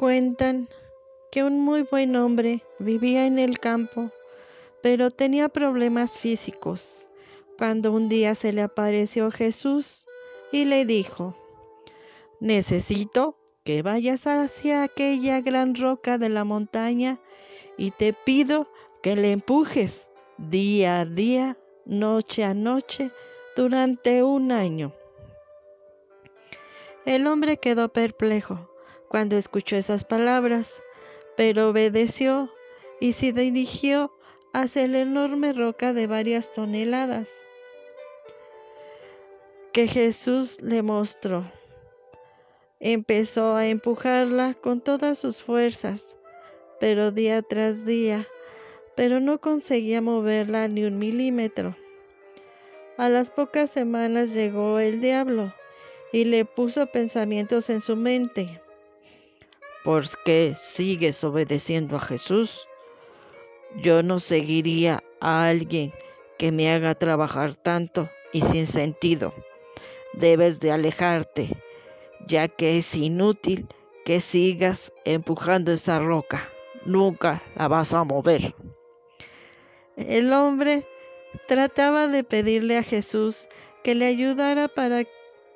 Cuentan que un muy buen hombre vivía en el campo, pero tenía problemas físicos. Cuando un día se le apareció Jesús y le dijo, necesito que vayas hacia aquella gran roca de la montaña y te pido que le empujes día a día, noche a noche, durante un año. El hombre quedó perplejo cuando escuchó esas palabras, pero obedeció y se dirigió hacia la enorme roca de varias toneladas que Jesús le mostró. Empezó a empujarla con todas sus fuerzas, pero día tras día, pero no conseguía moverla ni un milímetro. A las pocas semanas llegó el diablo y le puso pensamientos en su mente. ¿Por qué sigues obedeciendo a Jesús? Yo no seguiría a alguien que me haga trabajar tanto y sin sentido. Debes de alejarte, ya que es inútil que sigas empujando esa roca. Nunca la vas a mover. El hombre trataba de pedirle a Jesús que le ayudara para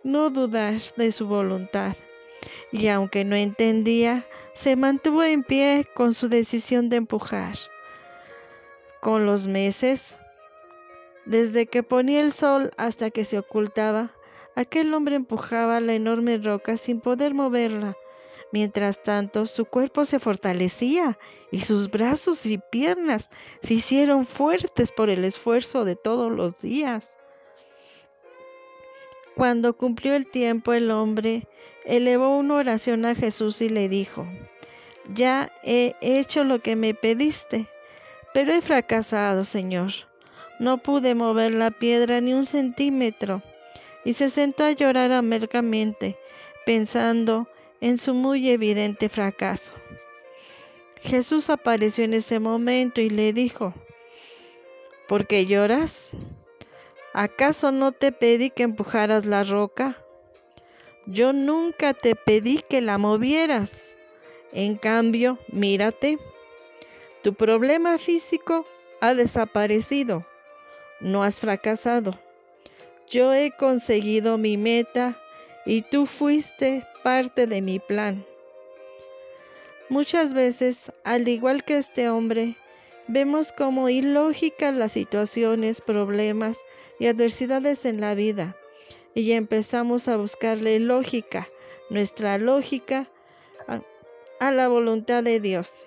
no dudar de su voluntad. Y aunque no entendía, se mantuvo en pie con su decisión de empujar. Con los meses, desde que ponía el sol hasta que se ocultaba, aquel hombre empujaba la enorme roca sin poder moverla. Mientras tanto, su cuerpo se fortalecía y sus brazos y piernas se hicieron fuertes por el esfuerzo de todos los días. Cuando cumplió el tiempo, el hombre elevó una oración a Jesús y le dijo, ya he hecho lo que me pediste, pero he fracasado, Señor. No pude mover la piedra ni un centímetro. Y se sentó a llorar amargamente, pensando en su muy evidente fracaso. Jesús apareció en ese momento y le dijo, ¿por qué lloras? ¿Acaso no te pedí que empujaras la roca? Yo nunca te pedí que la movieras. En cambio, mírate, tu problema físico ha desaparecido. No has fracasado. Yo he conseguido mi meta y tú fuiste parte de mi plan. Muchas veces, al igual que este hombre, vemos como ilógicas las situaciones, problemas y adversidades en la vida y empezamos a buscarle lógica, nuestra lógica, a, a, la voluntad de Dios.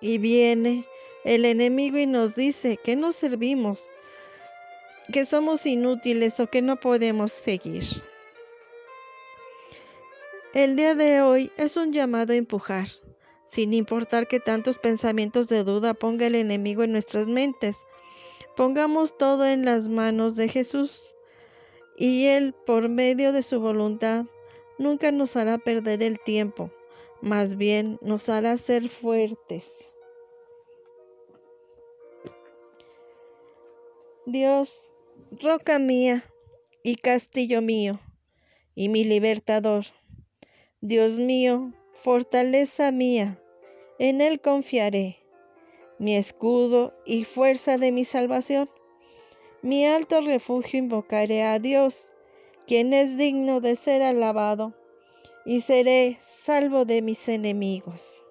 Y viene el enemigo y nos dice que no servimos, que somos inútiles o que no podemos seguir. El día de hoy es un llamado a empujar, sin importar que tantos pensamientos de duda ponga el enemigo en nuestras mentes. Pongamos todo en las manos de Jesús y Él, por medio de su voluntad, nunca nos hará perder el tiempo, más bien nos hará ser fuertes. Dios, roca mía y castillo mío, y mi libertador. Dios mío, fortaleza mía, en Él confiaré mi escudo y fuerza de mi salvación. Mi alto refugio invocaré a Dios, quien es digno de ser alabado, y seré salvo de mis enemigos.